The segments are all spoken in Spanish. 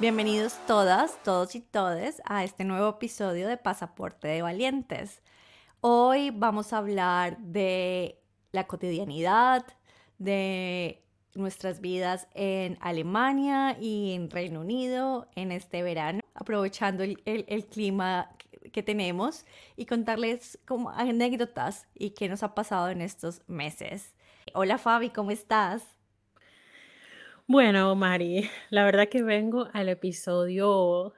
Bienvenidos todas, todos y todes a este nuevo episodio de Pasaporte de Valientes. Hoy vamos a hablar de la cotidianidad, de nuestras vidas en Alemania y en Reino Unido en este verano, aprovechando el, clima que tenemos y contarles como anécdotas y qué nos ha pasado en estos meses. Hola Fabi, ¿cómo estás? Bueno, Mari, la verdad que vengo al episodio,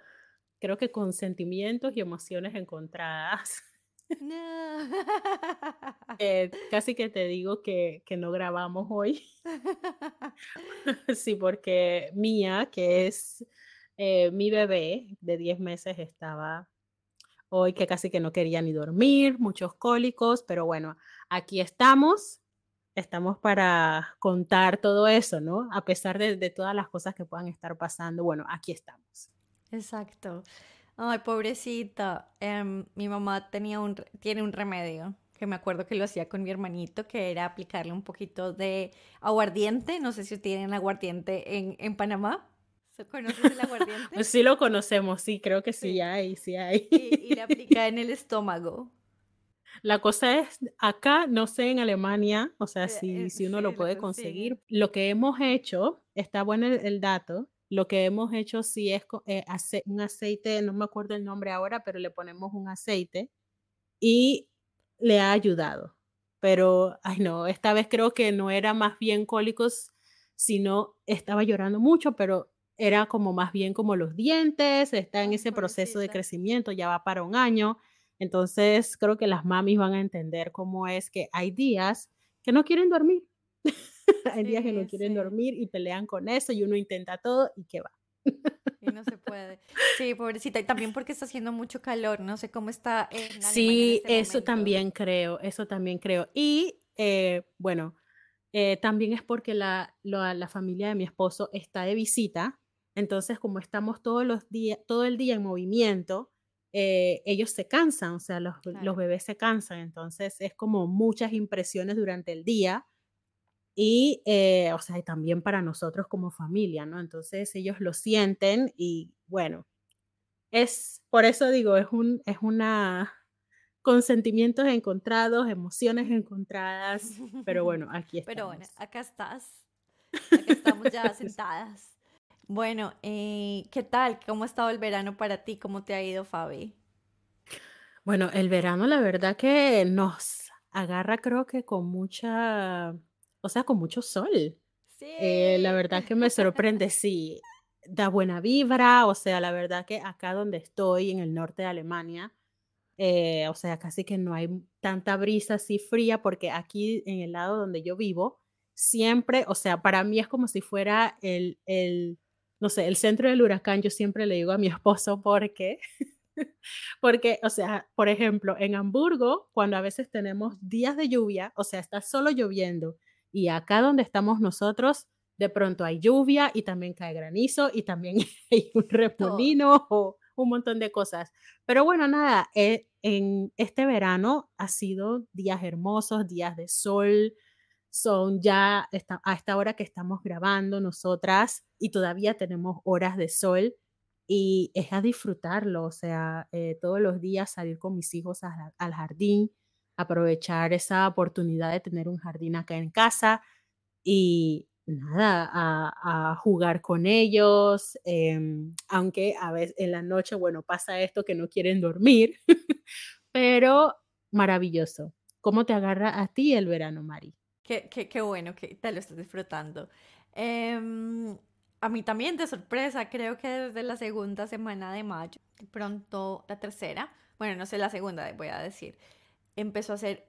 creo que con sentimientos y emociones encontradas. No. Eh, casi que te digo que, no grabamos hoy. sí, porque Mía, que es eh, mi bebé de 10 meses, estaba hoy que casi que no quería ni dormir, muchos cólicos, pero bueno, aquí estamos estamos para contar todo eso, ¿no? A pesar de, todas las cosas que puedan estar pasando, bueno, aquí estamos. Exacto. Ay, pobrecita. Em, mi mamá tenía un, tiene un remedio que me acuerdo que lo hacía con mi hermanito, que era aplicarle un poquito de aguardiente. No sé si tienen aguardiente en, en Panamá. ¿Conoces el aguardiente? sí lo conocemos, sí, creo que sí, hay, sí hay. Y, y le aplica en el estómago. La cosa es, acá, no sé en Alemania, o sea, eh, si, eh, si uno lo puede conseguir, lo que hemos hecho, está bueno el, dato, lo que hemos hecho sí es eh, un aceite, no me acuerdo el nombre ahora, pero le ponemos un aceite y le ha ayudado. Pero, ay no, esta vez creo que no era más bien cólicos, sino estaba llorando mucho, pero era como más bien como los dientes, está en ese proceso de crecimiento, ya va para un año. Entonces, creo que las mamis van a entender cómo es que hay días que no quieren dormir. hay días que no quieren dormir y pelean con eso y uno intenta todo y qué va. y no se puede. Sí, pobrecita. Y también porque está haciendo mucho calor. No sé cómo está en Sí, este eso también creo. Eso también creo. Y eh, bueno, eh, también es porque la, la, familia de mi esposo está de visita. Entonces, como estamos todos los días, todo el día en movimiento, eh, ellos se cansan, o sea, los, los, bebés se cansan, entonces es como muchas impresiones durante el día y, eh, o sea, y también para nosotros como familia, ¿no? Entonces ellos lo sienten y bueno, es, por eso digo, es un, es una, con sentimientos encontrados, emociones encontradas, pero bueno, aquí estamos. Pero bueno, acá estás, acá estamos ya sentadas. Bueno, eh, ¿qué tal? ¿Cómo ha estado el verano para ti? ¿Cómo te ha ido, Fabi? Bueno, el verano la verdad que nos agarra creo que con mucha, o sea, con mucho sol. Sí. Eh, la verdad que me sorprende, sí, da buena vibra, o sea, la verdad que acá donde estoy, en el norte de Alemania, eh, o sea, casi que no hay tanta brisa así fría, porque aquí en el lado donde yo vivo, siempre, o sea, para mí es como si fuera el, el no sé, el centro del huracán, yo siempre le digo a mi esposo porque, porque, o sea, por ejemplo, en Hamburgo, cuando a veces tenemos días de lluvia, o sea, está solo lloviendo, y acá donde estamos nosotros, de pronto hay lluvia y también cae granizo y también hay un repolino o un montón de cosas. Pero bueno, nada, eh, en este verano ha sido días hermosos, días de sol, son ya a esta hora que estamos grabando nosotras y todavía tenemos horas de sol y es a disfrutarlo, o sea, eh, todos los días salir con mis hijos al jardín, aprovechar esa oportunidad de tener un jardín acá en casa y nada, a, jugar con ellos, em, aunque a veces en la noche, bueno, pasa esto que no quieren dormir, pero maravilloso. ¿Cómo te agarra a ti el verano, Mari? Qué, bueno que te lo estás disfrutando. Em, a mí también de sorpresa, creo que desde la segunda semana de mayo, pronto la tercera, bueno, no sé la segunda, voy a decir, empezó a ser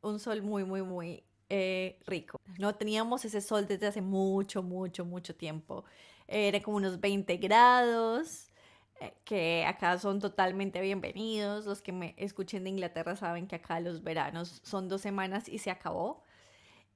un sol muy, muy, muy eh, rico. No teníamos ese sol desde hace mucho, mucho, mucho tiempo. Era como unos 20 grados, eh, que acá son totalmente bienvenidos. Los que me escuchen de Inglaterra saben que acá los veranos son dos semanas y se acabó.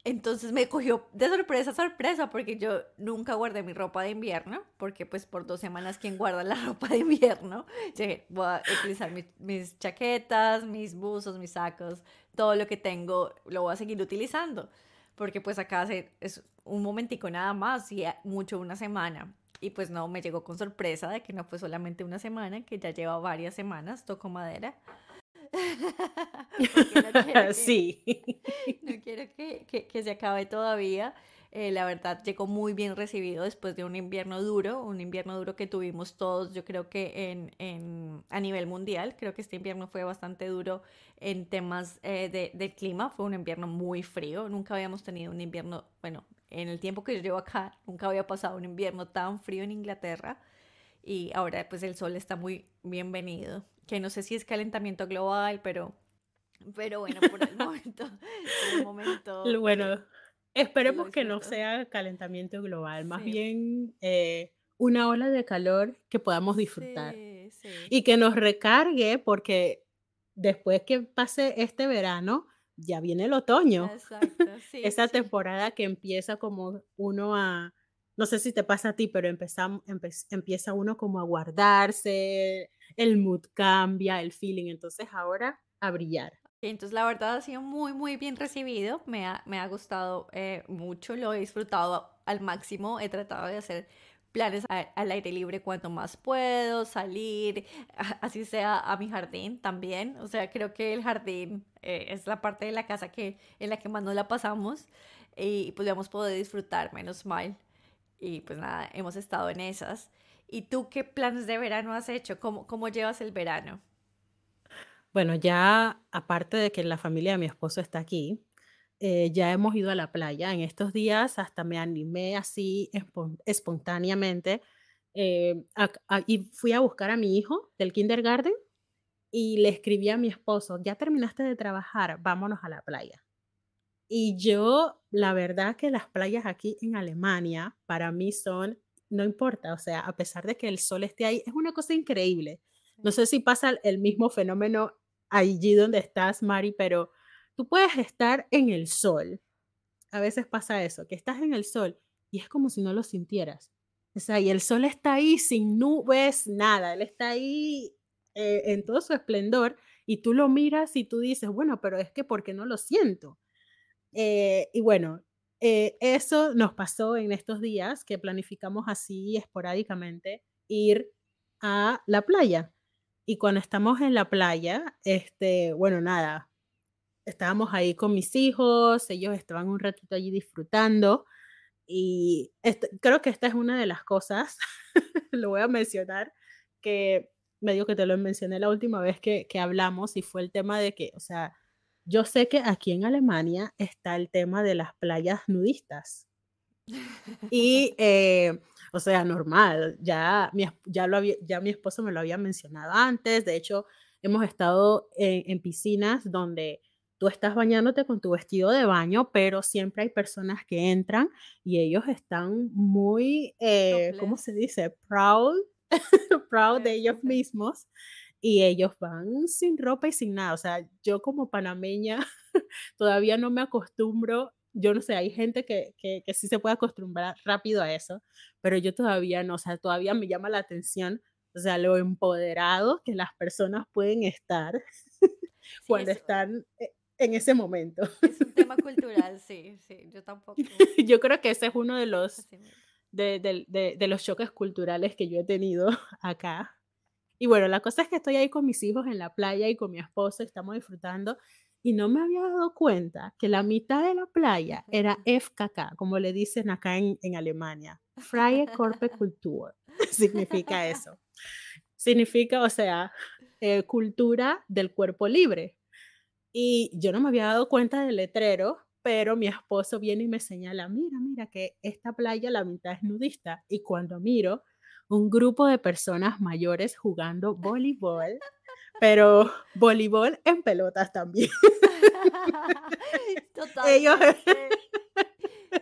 Entonces me cogió de sorpresa, sorpresa, porque yo nunca guardé mi ropa de invierno, porque pues por dos semanas, ¿quién guarda la ropa de invierno? Yo dije, voy a utilizar mis chaquetas, mis buzos, mis sacos, todo lo que tengo, lo voy a seguir utilizando. porque pues acá es un momentico nada más y mucho una semana. Y pues no, me llegó con sorpresa de que no fue solamente una semana, que ya lleva varias semanas, toco madera. sí. No quiero que, que, que se acabe todavía. Eh, la verdad llegó muy bien recibido después de un invierno duro, un invierno duro que tuvimos todos, yo creo que en, en a nivel mundial, creo que este invierno fue bastante duro en temas eh, de, del clima, fue un invierno muy frío, nunca habíamos tenido un invierno, bueno, en el tiempo que yo llevo acá, nunca había pasado un invierno tan frío en Inglaterra y ahora pues el sol está muy bienvenido, que no sé si es calentamiento global, pero, pero bueno, por el momento, por el momento... Bueno Esperemos que no sea calentamiento global, más bien eh, una ola de calor que podamos disfrutar y que nos recargue porque después que pase este verano, ya viene el otoño. Exacto, Esa temporada que empieza como uno a, no sé si te pasa a ti, pero empieza uno como a guardarse, el mood cambia, el feeling, entonces ahora a brillar. Entonces la verdad ha sido muy muy bien recibido, me ha, me ha gustado eh, mucho, lo he disfrutado al máximo, he tratado de hacer planes al aire libre cuanto más puedo, salir, así sea a mi jardín también, o sea, creo que el jardín eh, es la parte de la casa que, en la que más nos la pasamos y pues hemos podido disfrutar, menos mal, y pues nada, hemos estado en esas. ¿Y tú qué planes de verano has hecho? ¿Cómo, cómo llevas el verano? Bueno, ya aparte de que la familia de mi esposo está aquí, eh, ya hemos ido a la playa. En estos días hasta me animé así espontáneamente eh, y fui a buscar a mi hijo del kindergarten y le escribí a mi esposo, ya terminaste de trabajar, vámonos a la playa. Y yo, la verdad que las playas aquí en Alemania para mí son, no importa, o sea, a pesar de que el sol esté ahí, es una cosa increíble. No sé si pasa el mismo fenómeno allí donde estás, Mari, pero tú puedes estar en el sol. A veces pasa eso, que estás en el sol y es como si no lo sintieras. O sea, y el sol está ahí sin nubes, nada, él está ahí eh, en todo su esplendor y tú lo miras y tú dices, bueno, pero es que ¿por qué no lo siento? Eh, y bueno, eh, eso nos pasó en estos días que planificamos así esporádicamente ir a la playa. Y cuando estamos en la playa, este, bueno, nada, estábamos ahí con mis hijos, ellos estaban un ratito allí disfrutando y creo que esta es una de las cosas, lo voy a mencionar, que medio que te lo mencioné la última vez que, que hablamos y fue el tema de que, o sea, yo sé que aquí en Alemania está el tema de las playas nudistas. Y eh, o sea, normal, ya mi, ya, lo había, ya mi esposo me lo había mencionado antes, de hecho, hemos estado en, piscinas donde tú estás bañándote con tu vestido de baño, pero siempre hay personas que entran y ellos están muy, eh, ¿cómo se dice? Proud, proud de ellos mismos y ellos van sin ropa y sin nada. O sea, yo como panameña todavía no me acostumbro yo no sé, hay gente que, que, sí se puede acostumbrar rápido a eso, pero yo todavía no, o sea, todavía me llama la atención, o sea, lo empoderado que las personas pueden estar cuando están e, en ese momento. Es un tema cultural, sí, sí, yo tampoco. yo creo que ese es uno de los, de, de, de los choques culturales que yo he tenido acá. Y bueno, la cosa es que estoy ahí con mis hijos en la playa y con mi esposo, estamos disfrutando y no me había dado cuenta que la mitad de la playa era FKK, como le dicen acá en, en Alemania. Freie Kultur significa eso. Significa, o sea, eh, cultura del cuerpo libre. Y yo no me había dado cuenta del letrero, pero mi esposo viene y me señala, mira, mira, que esta playa la mitad es nudista. Y cuando miro, un grupo de personas mayores jugando voleibol pero voleibol en pelotas también. Totalmente. Ellos...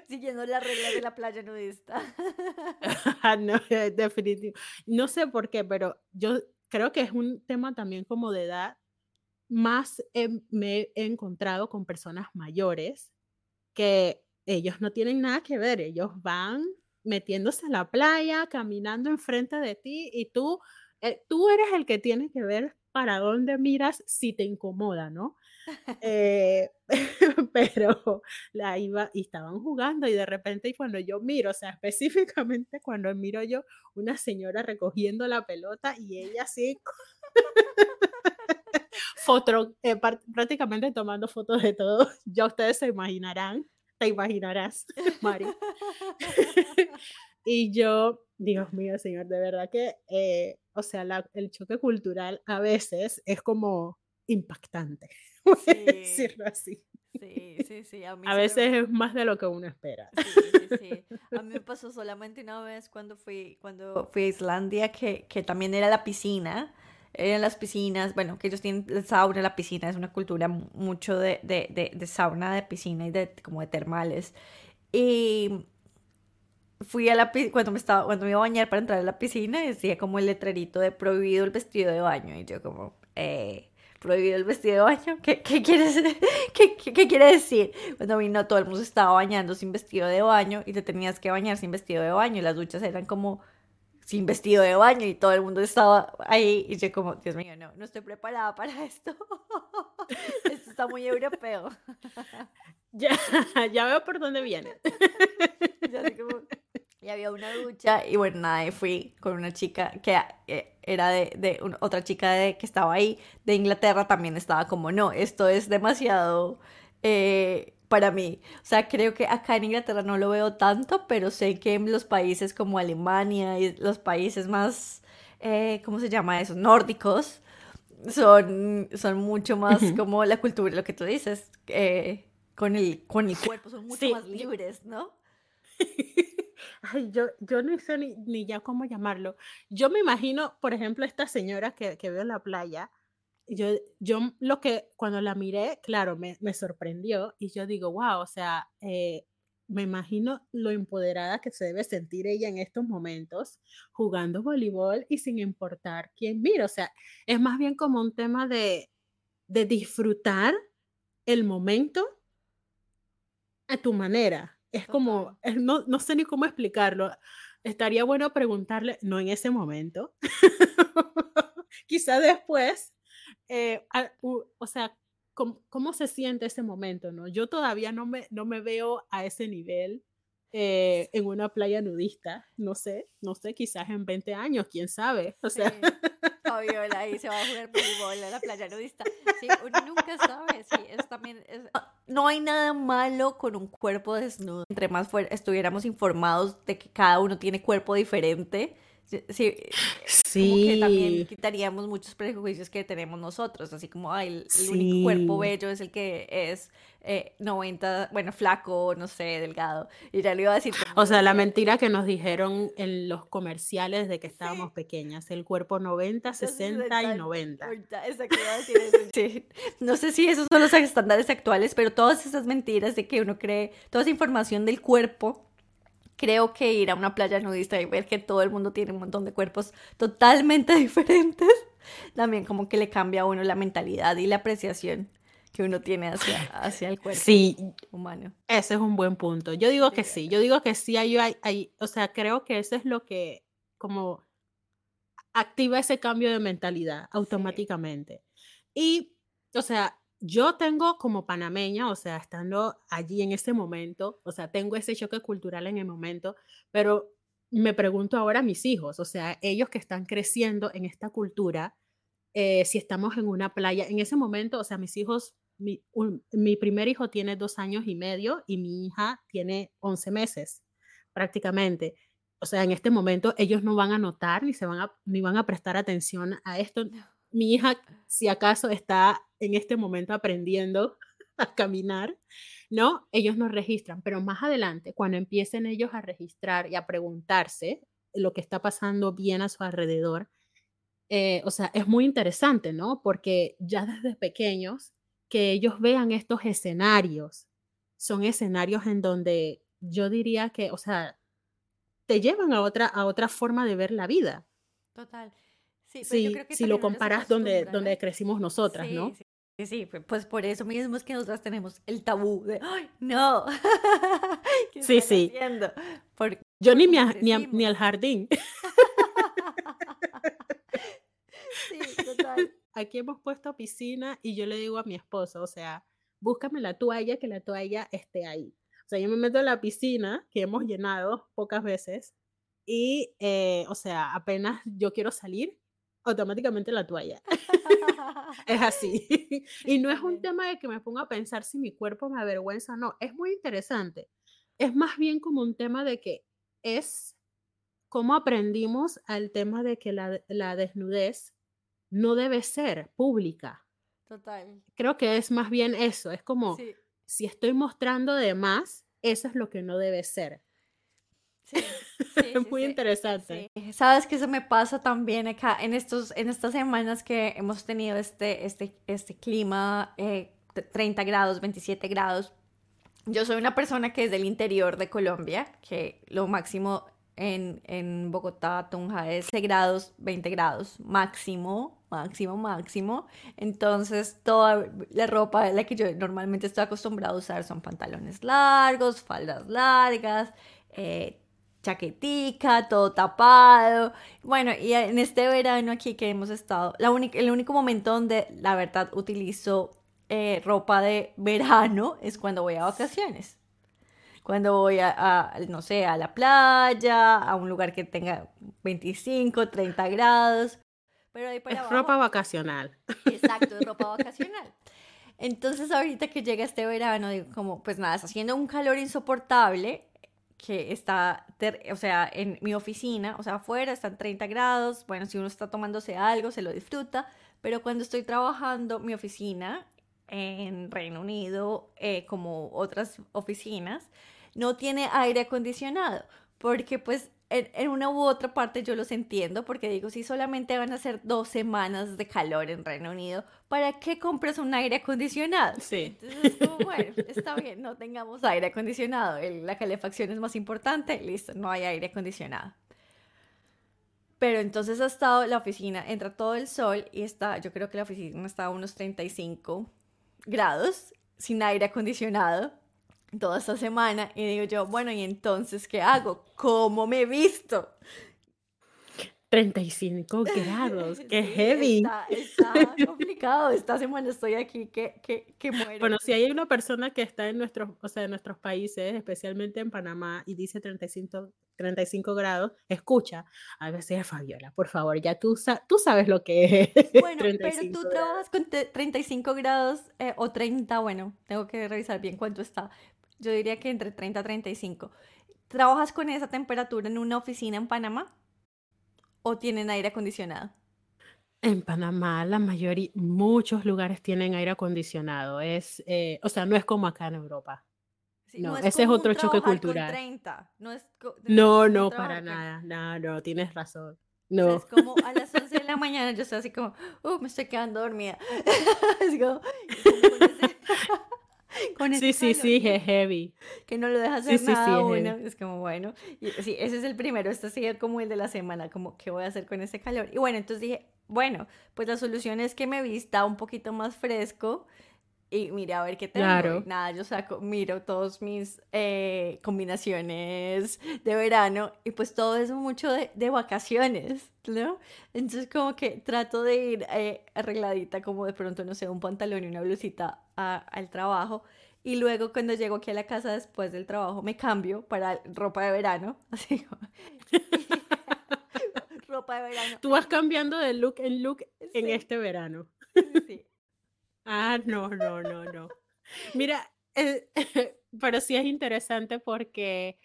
Siguiendo las reglas de la playa nudista. no, definitivo. No sé por qué, pero yo creo que es un tema también como de edad. Más me he encontrado con personas mayores que ellos no tienen nada que ver, ellos van metiéndose a la playa, caminando enfrente de ti y tú, eh, tú eres el que tiene que ver para dónde miras si te incomoda, ¿no? Eh, pero la iba y estaban jugando y de repente y cuando yo miro, o sea, específicamente cuando miro yo una señora recogiendo la pelota y ella así foto, eh, prácticamente tomando fotos de todo. Ya ustedes se imaginarán, te imaginarás, Mari. y yo, Dios mío, señor, de verdad que, eh, o sea, el choque cultural a veces es como impactante, sí. decirlo así. Sí, sí, sí. A, a veces es más de lo que uno espera. Sí, sí, sí. A mí me pasó solamente una vez cuando fui, cuando fui a Islandia, que, que también era la piscina en las piscinas, bueno, que ellos tienen sauna, la piscina, es una cultura mucho de, de, de, sauna, de piscina y de como de termales. Y fui a la cuando me estaba cuando me iba a bañar para entrar a la piscina decía como el letrerito de prohibido el vestido de baño. Y yo como eh, prohibido el vestido de baño ¿qué, qué quieres ¿Qué, qué, quiere decir cuando vino todo el mundo estaba bañando sin vestido de baño y te tenías que bañar sin vestido de baño. Y las duchas eran como sin vestido de baño y todo el mundo estaba ahí y yo como, Dios mío, no, no estoy preparada para esto. esto está muy europeo. ya, ya veo por dónde viene. y había una ducha y bueno, nada, fui con una chica que eh, era de, de otra chica de, que estaba ahí de Inglaterra, también estaba como, no, esto es demasiado... Eh, para mí. O sea, creo que acá en Inglaterra no lo veo tanto, pero sé que en los países como Alemania y los países más, eh, ¿cómo se llama eso? Nórdicos, son, son mucho más como la cultura, lo que tú dices, eh, con, el, con el cuerpo, son mucho más libres, ¿no? Ay, yo, yo no sé ni, ni, ya cómo llamarlo. Yo me imagino, por ejemplo, esta señora que, que veo en la playa, yo, yo lo que cuando la miré, claro, me, me sorprendió y yo digo, wow, o sea, eh, me imagino lo empoderada que se debe sentir ella en estos momentos jugando voleibol y sin importar quién mira. O sea, es más bien como un tema de, de disfrutar el momento a tu manera. Es como, no, no sé ni cómo explicarlo. Estaría bueno preguntarle, no en ese momento, quizá después, eh, o sea, ¿cómo, se siente ese momento? ¿no? Yo todavía no me, no me veo a ese nivel eh, en una playa nudista, no sé, no sé, quizás en 20 años, quién sabe, o sea. Sí. Fabiola ahí se va a jugar voleibol en la playa nudista. Sí, uno nunca sabe, sí, es también, no hay nada malo con un cuerpo desnudo. Entre más estuviéramos informados de que cada uno tiene cuerpo diferente, Sí, sí. Como que también quitaríamos muchos prejuicios que tenemos nosotros, así como, ay, el, único cuerpo bello es el que es 90, eh, bueno, flaco, no sé, delgado. Y ya le iba a decir. O sea, la mentira que nos dijeron en los comerciales de que estábamos pequeñas, el cuerpo 90, 60 y 90. Sí. No sé si esos son los estándares actuales, pero todas esas mentiras de que uno cree, toda esa información del cuerpo creo que ir a una playa nudista y ver que todo el mundo tiene un montón de cuerpos totalmente diferentes, también como que le cambia a uno la mentalidad y la apreciación que uno tiene hacia, hacia el cuerpo sí, humano. Ese es un buen punto. Yo digo que sí, yo digo que sí, hay, hay, o sea, creo que eso es lo que como activa ese cambio de mentalidad automáticamente. Y, o sea, yo tengo como panameña, o sea, estando allí en ese momento, o sea, tengo ese choque cultural en el momento, pero me pregunto ahora a mis hijos, o sea, ellos que están creciendo en esta cultura, eh, si estamos en una playa, en ese momento, o sea, mis hijos, mi, mi primer hijo tiene dos años y medio y mi hija tiene once meses prácticamente. O sea, en este momento ellos no van a notar ni se van a, ni van a prestar atención a esto. Mi hija, si acaso, está en este momento aprendiendo a caminar, ¿no? Ellos nos registran, pero más adelante, cuando empiecen ellos a registrar y a preguntarse lo que está pasando bien a su alrededor, eh, o sea, es muy interesante, ¿no? Porque ya desde pequeños, que ellos vean estos escenarios, son escenarios en donde yo diría que, o sea, te llevan a otra, a otra forma de ver la vida. Total. Sí, si lo comparas donde, donde crecimos nosotras, ¿no? Sí, sí, pues por eso mismo es que nosotras tenemos el tabú de, ¡ay, no! sí, sí. Yo ni, ni, ni al jardín. sí, total. aquí hemos puesto piscina y yo le digo a mi esposo, o sea, búscame la toalla, que la toalla esté ahí. O sea, yo me meto en la piscina, que hemos llenado pocas veces, y, eh, o sea, apenas yo quiero salir, automáticamente la toalla. es así. y no es un tema de que me ponga a pensar si mi cuerpo me avergüenza o no. Es muy interesante. Es más bien como un tema de que es cómo aprendimos al tema de que la, la desnudez no debe ser pública. Total. Creo que es más bien eso. Es como, si estoy mostrando de más, eso es lo que no debe ser. Sí, es muy interesante. Sabes que eso me pasa también acá en, estos, en estas semanas que hemos tenido este, este, este clima, 30 eh, grados, 27 grados. Yo soy una persona que es del interior de Colombia, que lo máximo en, en Bogotá, Tunja es 6 grados, 20 grados, máximo, máximo, máximo. Entonces, toda la ropa la que yo normalmente estoy acostumbrada a usar son pantalones largos, faldas largas, eh, chaquetica, todo tapado. Bueno, y en este verano aquí que hemos estado, la el único momento donde la verdad utilizo eh, ropa de verano es cuando voy a vacaciones. Cuando voy a, no sé, a la playa, a un lugar que tenga 25, 30 grados. Pero ahí para es ropa vacacional. Exacto, es ropa vacacional. Entonces ahorita que llega este verano, digo como, pues nada, está haciendo un calor insoportable que está, o sea, en mi oficina, o sea, afuera están 30 grados, bueno, si uno está tomándose algo, se lo disfruta, pero cuando estoy trabajando, mi oficina en Reino Unido, eh, como otras oficinas, no tiene aire acondicionado, porque pues en, una u otra parte yo los entiendo, porque digo, si solamente van a ser dos semanas de calor en Reino Unido, ¿para qué compras un aire acondicionado? Sí. Entonces, como, bueno, está bien, no tengamos aire acondicionado, la calefacción es más importante, listo, no hay aire acondicionado. Pero entonces ha estado la oficina, entra todo el sol y está, yo creo que la oficina está a unos 35 grados sin aire acondicionado toda esta semana y digo yo, bueno, ¿y entonces qué hago? ¿Cómo me he visto? 35 grados, qué heavy. Está, complicado, esta semana estoy aquí que, que, que, muero. Bueno, si hay una persona que está en nuestros, o sea, en nuestros países, especialmente en Panamá, y dice 35, 35 grados, escucha, a veces Fabiola, por favor, ya tú, tú sabes lo que es. Bueno, pero tú trabajas con 35 grados eh, o 30, bueno, tengo que revisar bien cuánto está, yo diría que entre 30 a 35. ¿Trabajas con esa temperatura en una oficina en Panamá? ¿O tienen aire acondicionado? En Panamá, la mayoría, muchos lugares tienen aire acondicionado. Es, eh, o sea, no es como acá en Europa. no, ese es otro choque cultural. 30. No, es no, no, para nada. No, no, tienes razón. No. es como a las 11 de la mañana yo estoy así como, uh, me estoy quedando dormida. es como, sí, sí, sí, es heavy. Que no lo deja hacer nada bueno. Es como, bueno, sí, ese es el primero. Esto sigue como el de la semana, como, ¿qué voy a hacer con ese calor? Y bueno, entonces dije, bueno, pues la solución es que me vista un poquito más fresco y mire a ver qué tengo. Claro. Nada, yo saco, miro todos mis eh, combinaciones de verano y pues todo es mucho de, de, vacaciones, ¿no? Entonces como que trato de ir eh, arregladita como de pronto, no sé, un pantalón y una blusita al trabajo. Y luego cuando llego aquí a la casa después del trabajo me cambio para ropa de verano, así como... ropa de verano. Tú vas cambiando de look en look en este verano. Sí. Ah, no, no, no, no. Mira, eh, pero sí es interesante porque,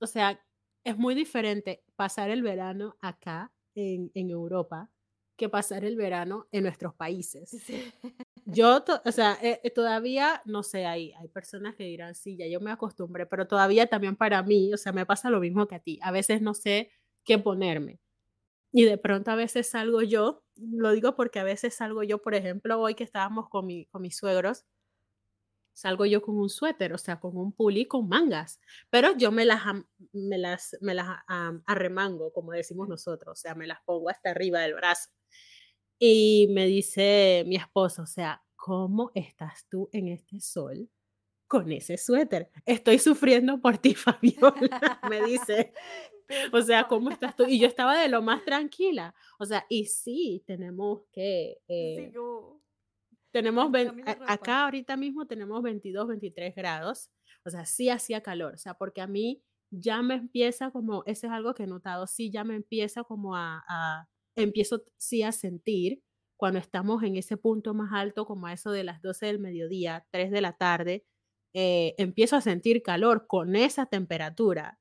o sea, es muy diferente pasar el verano acá en, en Europa que pasar el verano en nuestros países. Yo, o sea, eh, eh, todavía, no sé, hay, hay personas que dirán, sí, ya yo me acostumbré, pero todavía también para mí, o sea, me pasa lo mismo que a ti. A veces no sé qué ponerme. Y de pronto a veces salgo yo, lo digo porque a veces salgo yo, por ejemplo, hoy que estábamos con, mi, con mis suegros, salgo yo con un suéter, o sea, con un puli con mangas, pero yo me las, me las, me las arremango, como decimos nosotros, o sea, me las pongo hasta arriba del brazo. Y me dice mi esposo, o sea, ¿cómo estás tú en este sol con ese suéter? Estoy sufriendo por ti, Fabiola, me dice. o sea, ¿cómo estás tú? Y yo estaba de lo más tranquila. O sea, y sí, tenemos que... Eh, tenemos, acá ahorita mismo tenemos 22, 23 grados. O sea, sí hacía calor. O sea, porque a mí ya me empieza como, ese es algo que he notado, sí ya me empieza como a, a empiezo sí a sentir cuando estamos en ese punto más alto, como a eso de las 12 del mediodía, 3 de la tarde, eh, empiezo a sentir calor con esa temperatura.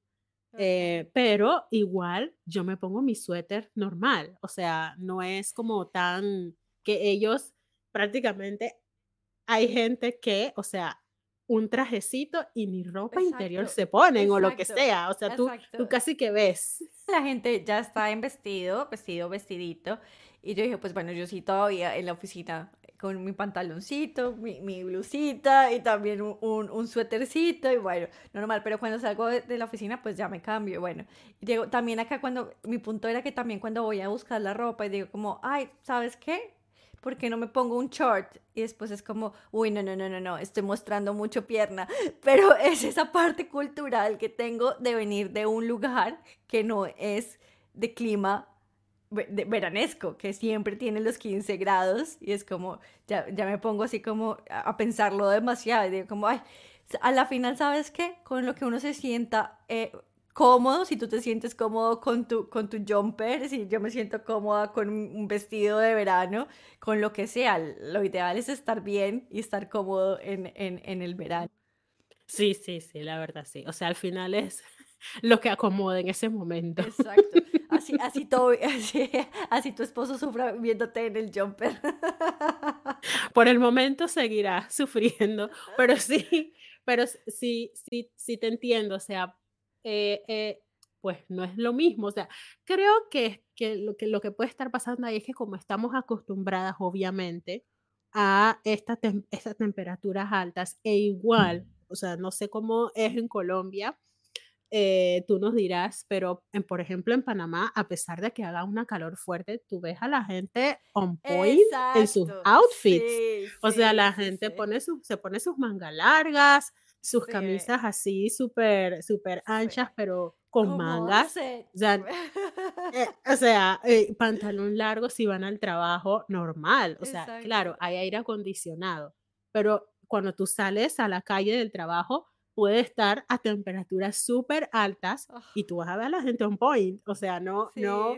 Eh, pero igual yo me pongo mi suéter normal, o sea, no es como tan que ellos prácticamente hay gente que, o sea, un trajecito y ni ropa interior se ponen o lo que sea, o sea, tú, tú casi que ves. La gente ya está en vestido, vestido, vestidito, y yo dije, pues bueno, yo sí todavía en la oficina con mi pantaloncito, mi, blusita y también un, un, suétercito y bueno, normal, pero cuando salgo de, la oficina pues ya me cambio, bueno. Y digo, también acá cuando, mi punto era que también cuando voy a buscar la ropa y digo como, ay, ¿sabes qué? ¿Por qué no me pongo un short? Y después es como, uy, no, no, no, no, no, estoy mostrando mucho pierna. Pero es esa parte cultural que tengo de venir de un lugar que no es de clima veranesco, que siempre tiene los 15 grados y es como, ya, ya me pongo así como a pensarlo demasiado y digo como, ay, a la final, ¿sabes qué? Con lo que uno se sienta eh, cómodo, si tú te sientes cómodo con tu, con tu jumper, si yo me siento cómoda con un vestido de verano, con lo que sea, lo ideal es estar bien y estar cómodo en, en, en el verano. Sí, sí, sí, la verdad sí. O sea, al final es lo que acomoda en ese momento. Exacto. Así, así, todo, así, así tu esposo sufra viéndote en el jumper. Por el momento seguirá sufriendo, pero sí, pero sí, sí, sí te entiendo. O sea, eh, eh, pues no es lo mismo. O sea, creo que, que, lo, que lo que puede estar pasando ahí es que como estamos acostumbradas, obviamente, a esta estas temperaturas altas e igual, o sea, no sé cómo es en Colombia, eh, tú nos dirás, pero en, por ejemplo en Panamá, a pesar de que haga una calor fuerte, tú ves a la gente on point en sus outfits. o sea, la gente pone su, se pone sus mangas largas, sus camisas así súper, súper anchas, pero con mangas. O sea, eh, o sea eh, pantalón largo si van al trabajo normal. O sea, claro, hay aire acondicionado, pero cuando tú sales a la calle del trabajo, puede estar a temperaturas súper altas y tú vas a ver a la gente on point. O sea, no, no,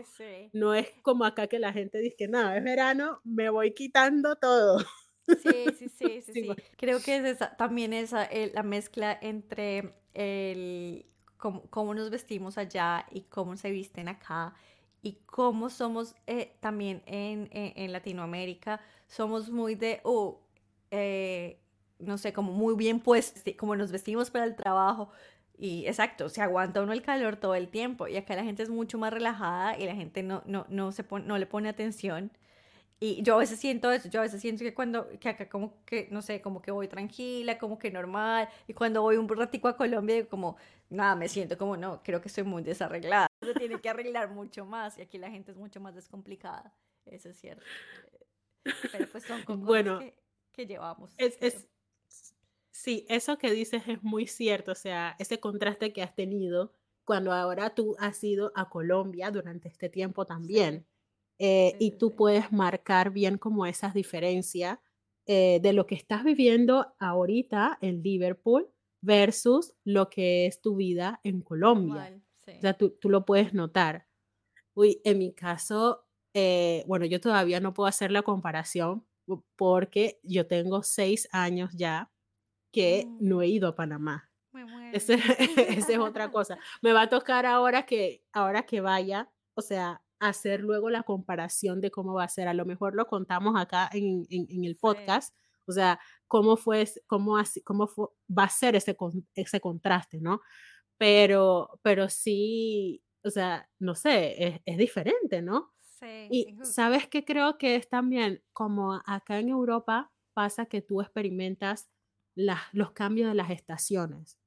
no es como acá que la gente dice que no, es verano, me voy quitando todo. Sí, sí, sí, sí, Creo que es esa, también esa, la mezcla entre el, cómo, nos vestimos allá y cómo se visten acá y cómo somos eh, también en, en, Latinoamérica. Somos muy de, oh, eh, no sé, como muy bien puestos, como nos vestimos para el trabajo. Y exacto, se aguanta uno el calor todo el tiempo. Y acá la gente es mucho más relajada y la gente no, no, no, se no le pone atención. Y yo a veces siento eso, yo a veces siento que cuando, que acá como que, no sé, como que voy tranquila, como que normal. Y cuando voy un ratico a Colombia, digo como, nada, me siento como, no, creo que estoy muy desarreglada. Se tiene que arreglar mucho más y aquí la gente es mucho más descomplicada. Eso es cierto. Pero pues son cosas bueno, que, que llevamos. Es, es, Sí, eso que dices es muy cierto, o sea, ese contraste que has tenido cuando ahora tú has ido a Colombia durante este tiempo también. Eh, y tú puedes marcar bien como esas diferencias eh, de lo que estás viviendo ahorita en Liverpool versus lo que es tu vida en Colombia. O sea, tú, tú, lo puedes notar. Uy, en mi caso, eh, bueno, yo todavía no puedo hacer la comparación porque yo tengo seis años ya que no he ido a Panamá. Esa es otra cosa. Me va a tocar ahora que, ahora que vaya, o sea, hacer luego la comparación de cómo va a ser. A lo mejor lo contamos acá en, en, el podcast, o sea, cómo fue, cómo, así, cómo fue, va a ser ese, ese contraste, ¿no? Pero, pero sí, o sea, no sé, es, es diferente, ¿no? Sí. Y sabes que creo que es también como acá en Europa pasa que tú experimentas los cambios de las estaciones.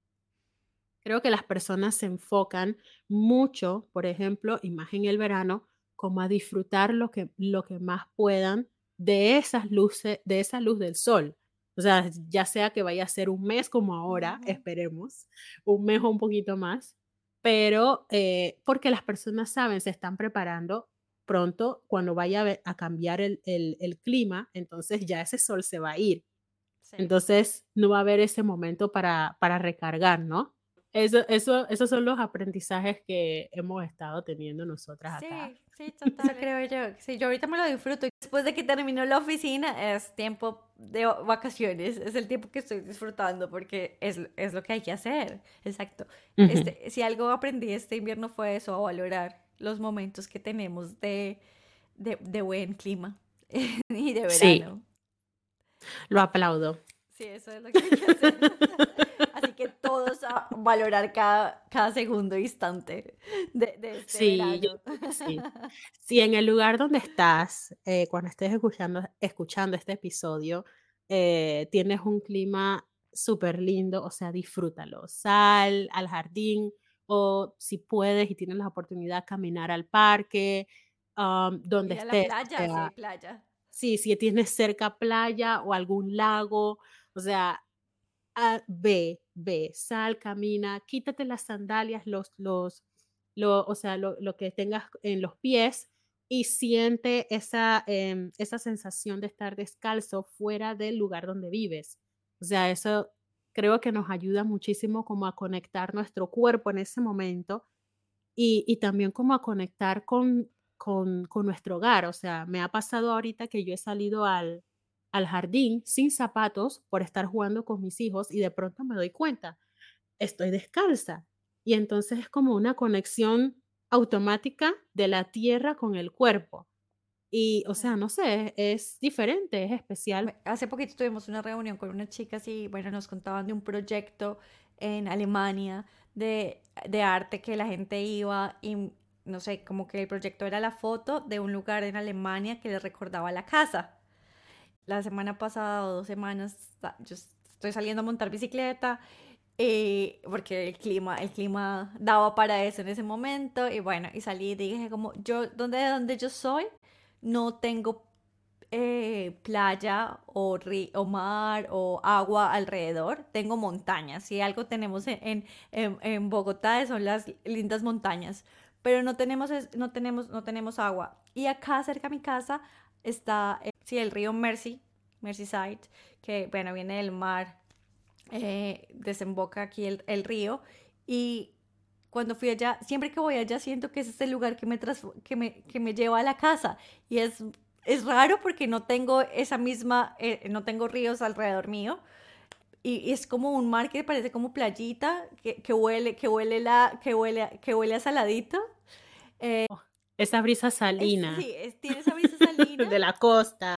Creo que las personas se enfocan mucho, por ejemplo, y más en el verano, como a disfrutar lo que, lo que más puedan de esas luces, de esa luz del sol. O sea, ya sea que vaya a ser un mes como ahora, esperemos, un mes o un poquito más, pero eh, porque las personas saben, se están preparando pronto cuando vaya a, cambiar el, clima, entonces ya ese sol se va a ir. Entonces no va a haber ese momento para, para recargar, ¿no? Eso, eso, esos son los aprendizajes que hemos estado teniendo nosotras acá. Sí, sí, total, creo yo. Sí, yo ahorita me lo disfruto. Después de que terminó la oficina, es tiempo de vacaciones. Es el tiempo que estoy disfrutando porque es, es lo que hay que hacer. Exacto. este, si algo aprendí este invierno fue eso, a valorar los momentos que tenemos de, de, de buen clima y de verano. Sí. Lo aplaudo. Sí, eso es lo que hay que hacer. Así que todos a valorar cada, cada segundo instante de, de este sí, verano. sí. Si en el lugar donde estás, eh, cuando estés escuchando, escuchando este episodio, eh, tienes un clima súper lindo, o sea, disfrútalo. Sal al jardín o si puedes y tienes la oportunidad, caminar al parque, um, donde estés. La playa, sí, playa. Sí, si tienes cerca playa o algún lago, o sea, ah, ve, ve, sal, camina, quítate las sandalias, los, los, lo, o sea, lo, que tengas en los pies y siente esa, em, esa sensación de estar descalzo fuera del lugar donde vives. O sea, eso creo que nos ayuda muchísimo como a conectar nuestro cuerpo en ese momento y, y también como a conectar con, con, con, nuestro hogar. O sea, me ha pasado ahorita que yo he salido al, al jardín sin zapatos por estar jugando con mis hijos y de pronto me doy cuenta, estoy descalza. Y entonces es como una conexión automática de la tierra con el cuerpo. Y, o sea, no sé, es diferente, es especial. Hace poquito tuvimos una reunión con unas chicas y, bueno, nos contaban de un proyecto en Alemania de, de arte que la gente iba y, no sé, como que el proyecto era la foto de un lugar en Alemania que les recordaba la casa. La semana pasada o dos semanas yo estoy saliendo a montar bicicleta eh, porque el clima, el clima daba para eso en ese momento y bueno, y salí y dije como yo, donde, donde yo soy, no tengo eh, playa o, o mar o agua alrededor, tengo montañas. Si algo tenemos en, en, en, Bogotá son las lindas montañas, pero no tenemos, no tenemos, no tenemos agua. Y acá cerca de mi casa está eh, sí, el río Mercy, Merseyside, que bueno, viene del mar, eh, desemboca aquí el, el, río. Y cuando fui allá, siempre que voy allá siento que es el lugar que me, que me, que me lleva a la casa. Y es, es raro porque no tengo esa misma, eh, no tengo ríos alrededor mío. Y, es como un mar que parece como playita, que, que huele, que huele, la, que huele, que huele a saladito. Eh, esa brisa salina. sí, tiene esa brisa salina. de la costa.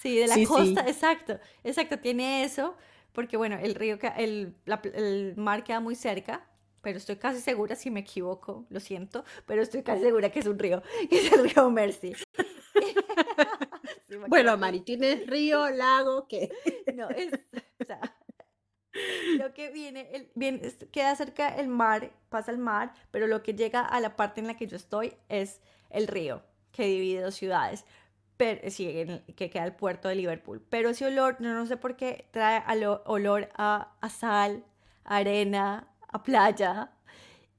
Sí, de la costa, exacto, exacto, tiene eso, porque bueno, el río, el, el mar queda muy cerca, pero estoy casi segura, si me equivoco, lo siento, pero estoy casi segura que es un río, que es el río Mercy. bueno, Mari, ¿tienes río, lago, qué? no, es, o sea, lo que viene, viene, queda cerca el mar, pasa el mar, pero lo que llega a la parte en la que yo estoy es el río que divide dos ciudades. Sí, que queda el puerto de Liverpool. Pero ese olor, no, no sé por qué, trae olor a, a sal, a arena, a playa.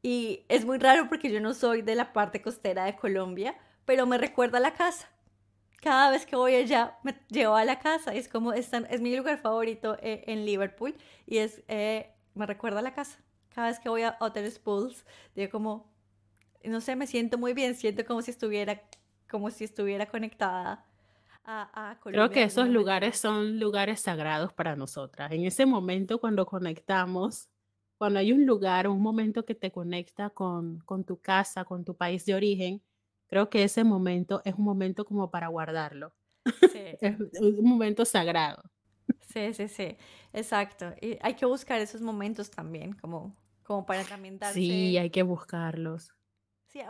Y es muy raro porque yo no soy de la parte costera de Colombia, pero me recuerda a la casa. Cada vez que voy allá me llevo a la casa. Es como, es, es mi lugar favorito eh, en Liverpool y es, eh, me recuerda a la casa. Cada vez que voy a Hotel Spools, digo como, no sé, me siento muy bien, siento como si estuviera como si estuviera conectada a, Creo que esos lugares son lugares sagrados para nosotras. En ese momento cuando conectamos, cuando hay un lugar, un momento que te conecta con, con tu casa, con tu país de origen, creo que ese momento es un momento como para guardarlo. Sí. es un momento sagrado. Sí, sí, sí, exacto. Y hay que buscar esos momentos también, como, como para también darse... Sí, hay que buscarlos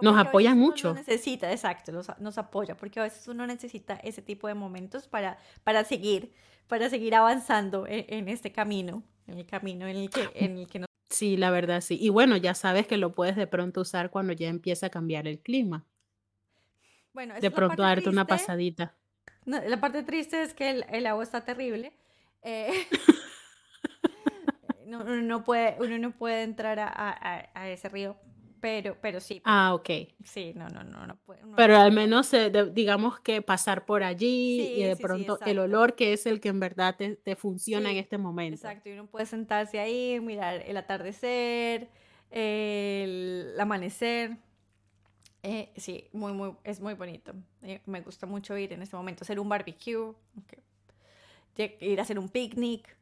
nos apoya mucho. necesita, exacto, nos, apoya, porque a veces uno necesita ese tipo de momentos para, para seguir, para seguir avanzando e, en, este camino, en el camino en el que, en el que nos... Sí, la verdad, sí. Y bueno, ya sabes que lo puedes de pronto usar cuando ya empieza a cambiar el clima. Bueno, de pronto darte una pasadita. la parte triste es que el, agua está terrible. Eh, no, uno, no puede, uno no puede entrar a, a ese río pero, pero sí. Ah, ok. Sí, no, no, no, no, Pero al menos eh, digamos que pasar por allí y de pronto el olor que es el que en verdad te, funciona en este momento. Exacto, y uno puede sentarse ahí, mirar el atardecer, el amanecer. Eh, sí, muy, muy, es muy bonito. Eh, me gusta mucho ir en este momento, hacer un barbecue, ir a hacer un picnic.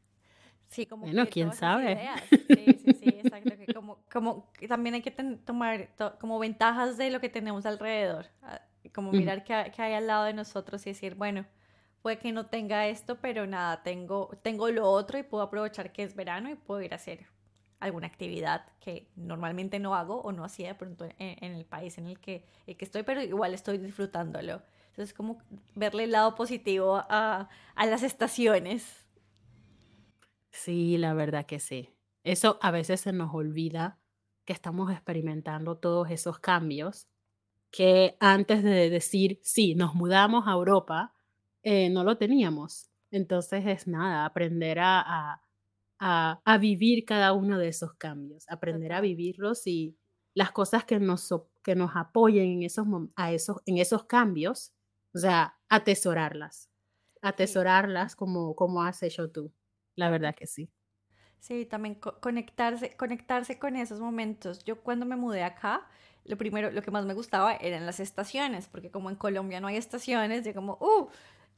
Sí, como bueno, quién sabe. Sí, sí, sí, exacto. como, como también hay que tomar como ventajas de lo que tenemos alrededor. Ah, como mirar qué, hay al lado de nosotros y decir, bueno, puede que no tenga esto, pero nada, tengo, tengo lo otro y puedo aprovechar que es verano y puedo ir a hacer alguna actividad que normalmente no hago o no hacía de pronto en, el país en el que, el que estoy, pero igual estoy disfrutándolo. Entonces, como verle el lado positivo a, a las estaciones. Sí, la verdad que sí. Eso a veces se nos olvida que estamos experimentando todos esos cambios que antes de decir, sí, nos mudamos a Europa, eh, no lo teníamos. Entonces es nada, aprender a, a, a, vivir cada uno de esos cambios, aprender a vivirlos y las cosas que nos, que nos apoyen en esos, a esos, en esos cambios, o sea, atesorarlas, atesorarlas como, como has hecho tú. La verdad que sí. Sí, también conectarse, conectarse con esos momentos. Yo cuando me mudé acá, lo primero, lo que más me gustaba eran las estaciones, porque como en Colombia no hay estaciones, yo como, uh,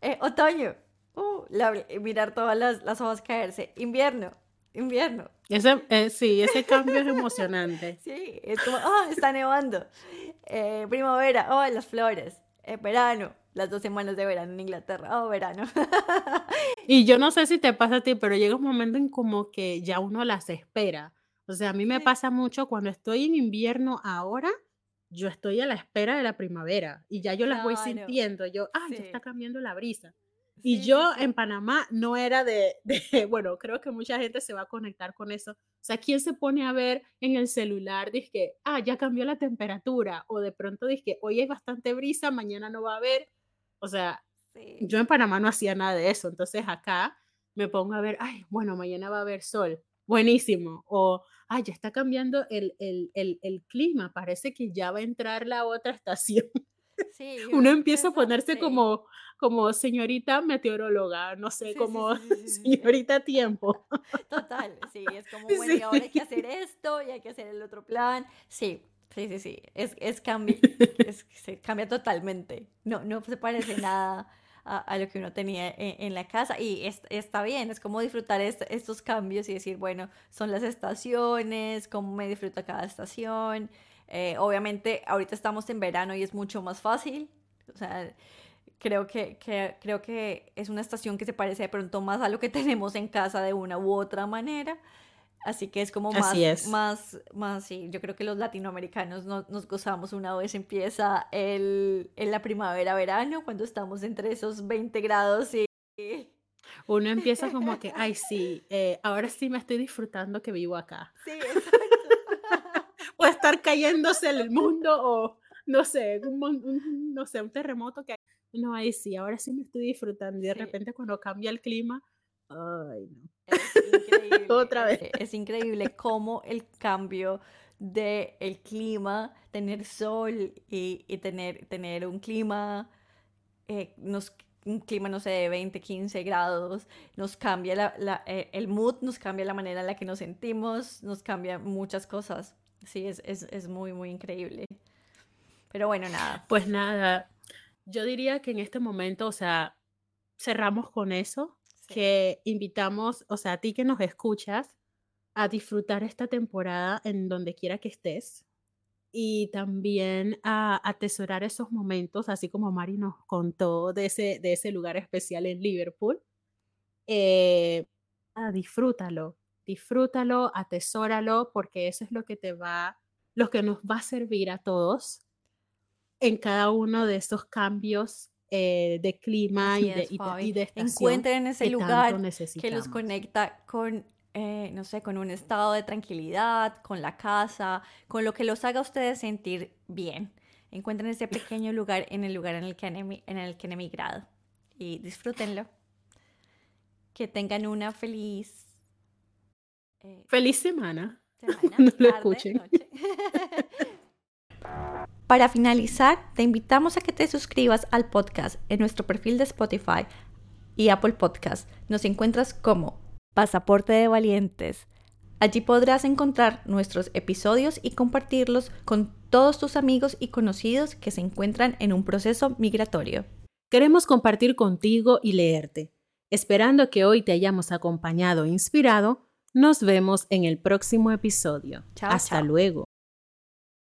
eh, otoño, uh, mirar todas las, las, hojas caerse, invierno, invierno. Ese, eh, sí, ese cambio es emocionante. Sí, es como, oh, está nevando. Eh, primavera, oh, las flores. verano, las dos semanas de verano en Inglaterra. Oh, verano. y yo no sé si te pasa a ti, pero llega un momento en como que ya uno las espera. O sea, a mí me pasa mucho cuando estoy en invierno ahora, yo estoy a la espera de la primavera y ya yo las voy sintiendo. Yo, ah, ya está cambiando la brisa. Y yo en Panamá no era de, de, bueno, creo que mucha gente se va a conectar con eso. O sea, ¿quién se pone a ver en el celular? Dice que, ah, ya cambió la temperatura. O de pronto dice que hoy hay bastante brisa, mañana no va a haber. O sea, yo en Panamá no hacía nada de eso, entonces acá me pongo a ver, ay, bueno, mañana va a haber sol, buenísimo, o, ay, ya está cambiando el, el, el, el clima, parece que ya va a entrar la otra estación. Sí, Uno empieza a ponerse como, como señorita meteoróloga, no sé, como señorita tiempo. Total, sí, es como, bueno, ahora hay que hacer esto y hay que hacer el otro plan. Sí, Sí, sí, sí, es, es, cambia, es se cambia totalmente. No, no se parece nada a, a lo que uno tenía en, en la casa y es, está bien, es como disfrutar estos cambios y decir, bueno, son las estaciones, cómo me disfruto cada estación. Eh, obviamente, ahorita estamos en verano y es mucho más fácil. O sea, creo que, que, creo que es una estación que se parece de pronto más a lo que tenemos en casa de una u otra manera. Así que es como más, más, más, sí, yo creo que los latinoamericanos nos gozamos una vez empieza el, en la primavera-verano, cuando estamos entre esos 20 grados y... Uno empieza como que, ay, sí, eh, ahora sí me estoy disfrutando que vivo acá. Sí, exacto. o estar cayéndose el mundo o, no sé, un, no sé, un terremoto que... No, ay, sí, ahora sí me estoy disfrutando y de repente cuando cambia el clima, ay, no es increíble. Otra vez. Es increíble cómo el cambio del el clima, tener sol y, y, tener, tener un clima, eh, nos, un clima, no sé, de 20, 15 grados, nos cambia la, la, eh, el mood, nos cambia la manera en la que nos sentimos, nos cambia muchas cosas. Sí, es, es, es muy, muy increíble. Pero bueno, nada. Pues nada, yo diría que en este momento, o sea, cerramos con eso que invitamos, o sea, a ti que nos escuchas, a disfrutar esta temporada en donde quiera que estés y también a atesorar esos momentos, así como Mari nos contó de ese, de ese lugar especial en Liverpool. Eh, disfrútalo, disfrútalo, atesóralo, porque eso es lo que te va, lo que nos va a servir a todos en cada uno de esos cambios eh, de clima y de, y, de, Encuentren ese lugar que los conecta con, eh, no sé, con un estado de tranquilidad, con la casa, con lo que los haga a ustedes sentir bien. Encuentren ese pequeño lugar en el lugar en el que han, en el que han emigrado y disfrútenlo. Que tengan una feliz... Eh, feliz semana. semana no lo escuchen. Para finalizar, te invitamos a que te suscribas al podcast en nuestro perfil de Spotify y Apple Podcast. Nos encuentras como Pasaporte de Valientes. Allí podrás encontrar nuestros episodios y compartirlos con todos tus amigos y conocidos que se encuentran en un proceso migratorio. Queremos compartir contigo y leerte. Esperando que hoy te hayamos acompañado e inspirado, nos vemos en el próximo episodio. Hasta luego.